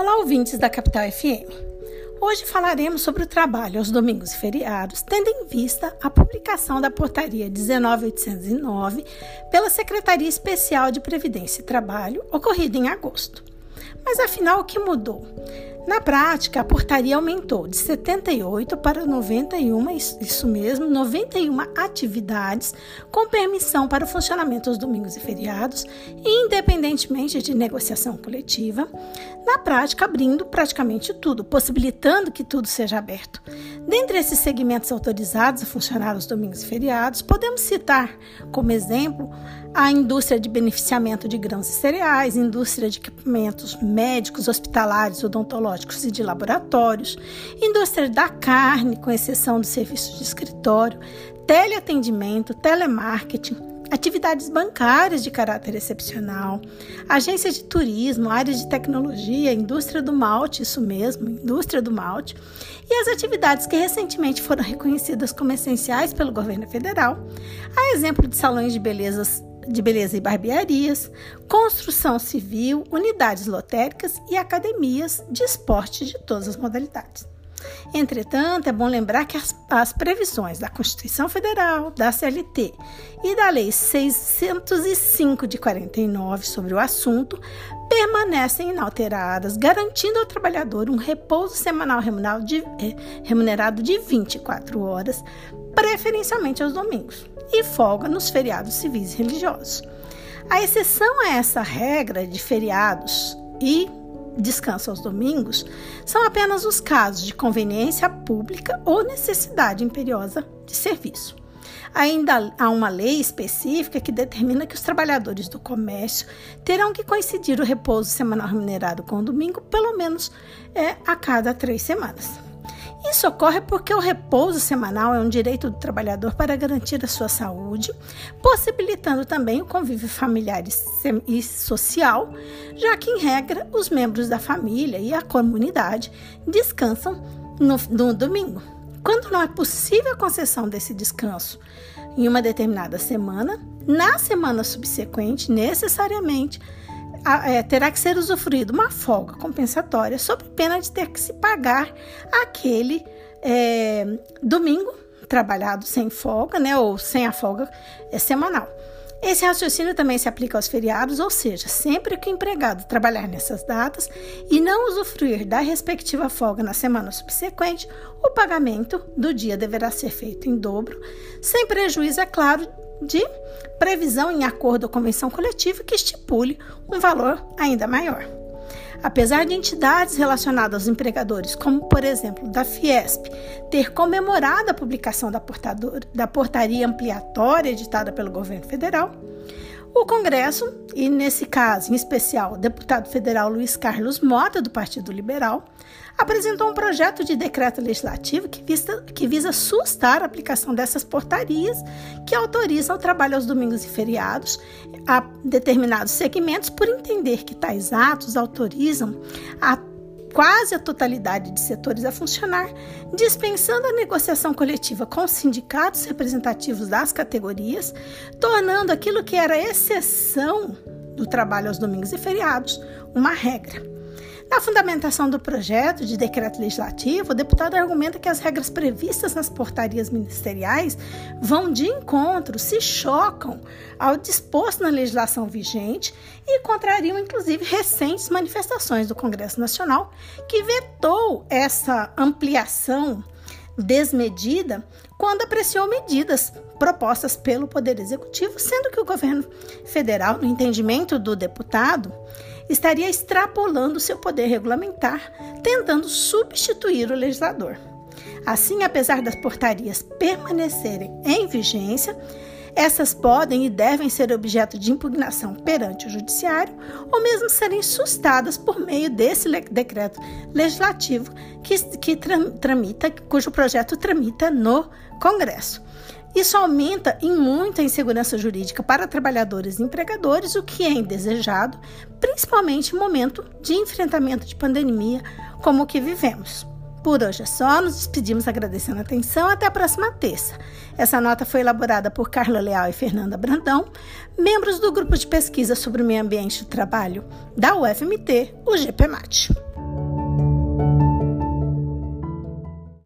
Olá, ouvintes da Capital FM. Hoje falaremos sobre o trabalho aos domingos e feriados, tendo em vista a publicação da Portaria 19809 pela Secretaria Especial de Previdência e Trabalho, ocorrida em agosto. Mas afinal, o que mudou? Na prática, a portaria aumentou de 78 para 91, isso mesmo, 91 atividades com permissão para o funcionamento aos domingos e feriados, independentemente de negociação coletiva, na prática abrindo praticamente tudo, possibilitando que tudo seja aberto. Dentre esses segmentos autorizados a funcionar aos domingos e feriados, podemos citar como exemplo a indústria de beneficiamento de grãos e cereais, indústria de equipamentos médicos, hospitalares, odontológicos e de laboratórios, indústria da carne, com exceção do serviço de escritório, teleatendimento, telemarketing, atividades bancárias de caráter excepcional, agências de turismo, áreas de tecnologia, indústria do malte, isso mesmo, indústria do malte, e as atividades que recentemente foram reconhecidas como essenciais pelo governo federal, a exemplo de salões de belezas de beleza e barbearias, construção civil, unidades lotéricas e academias de esporte de todas as modalidades. Entretanto, é bom lembrar que as, as, previsões da Constituição Federal, da CLT e da Lei 605 de 49 sobre o assunto permanecem inalteradas, garantindo ao trabalhador um repouso semanal remunerado de, eh, remunerado de 24 horas, preferencialmente aos domingos e folga nos feriados civis e religiosos. A exceção a essa regra de feriados e descanso aos domingos são apenas os casos de conveniência pública ou necessidade imperiosa de serviço. Ainda há uma lei específica que determina que os trabalhadores do comércio terão que coincidir o repouso semanal remunerado com o domingo pelo menos é, a cada três semanas. Isso ocorre porque o repouso semanal é um direito do trabalhador para garantir a sua saúde, possibilitando também o convívio familiar e social, já que, em regra, os membros da família e a comunidade descansam no, no domingo. Quando não é possível a concessão desse descanso em uma determinada semana, na semana subsequente, necessariamente, é, terá que ser usufruído uma folga compensatória sob pena de ter que se pagar aquele é, domingo trabalhado sem folga, né, ou sem a folga é, semanal. Esse raciocínio também se aplica aos feriados, ou seja, sempre que o empregado trabalhar nessas datas e não usufruir da respectiva folga na semana subsequente, o pagamento do dia deverá ser feito em dobro, sem prejuízo, é claro, de previsão em acordo ou convenção coletiva que estipule um valor ainda maior. Apesar de entidades relacionadas aos empregadores, como por exemplo da Fiesp, ter comemorado a publicação da, da portaria ampliatória editada pelo governo federal, o Congresso, e nesse caso em especial o deputado federal Luiz Carlos Mota, do Partido Liberal, apresentou um projeto de decreto legislativo que visa, que visa sustar a aplicação dessas portarias que autorizam o trabalho aos domingos e feriados a determinados segmentos, por entender que tais atos autorizam a quase a totalidade de setores a funcionar, dispensando a negociação coletiva com os sindicatos representativos das categorias, tornando aquilo que era exceção do trabalho aos domingos e feriados uma regra. Na fundamentação do projeto de decreto legislativo, o deputado argumenta que as regras previstas nas portarias ministeriais vão de encontro, se chocam ao disposto na legislação vigente e contrariam, inclusive, recentes manifestações do Congresso Nacional, que vetou essa ampliação desmedida quando apreciou medidas propostas pelo Poder Executivo, sendo que o governo federal, no entendimento do deputado, estaria extrapolando seu poder regulamentar, tentando substituir o legislador. Assim, apesar das portarias permanecerem em vigência, essas podem e devem ser objeto de impugnação perante o Judiciário ou mesmo serem sustadas por meio desse decreto legislativo que, que tramita, cujo projeto tramita no Congresso. Isso aumenta em muita insegurança jurídica para trabalhadores e empregadores, o que é indesejado, principalmente em momento de enfrentamento de pandemia como o que vivemos. Por hoje é só, nos despedimos agradecendo a atenção. Até a próxima terça. Essa nota foi elaborada por Carla Leal e Fernanda Brandão, membros do grupo de pesquisa sobre o meio ambiente e trabalho da UFMT, o GPMAT.